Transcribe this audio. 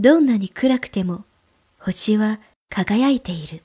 どんなに暗くても星は輝いている。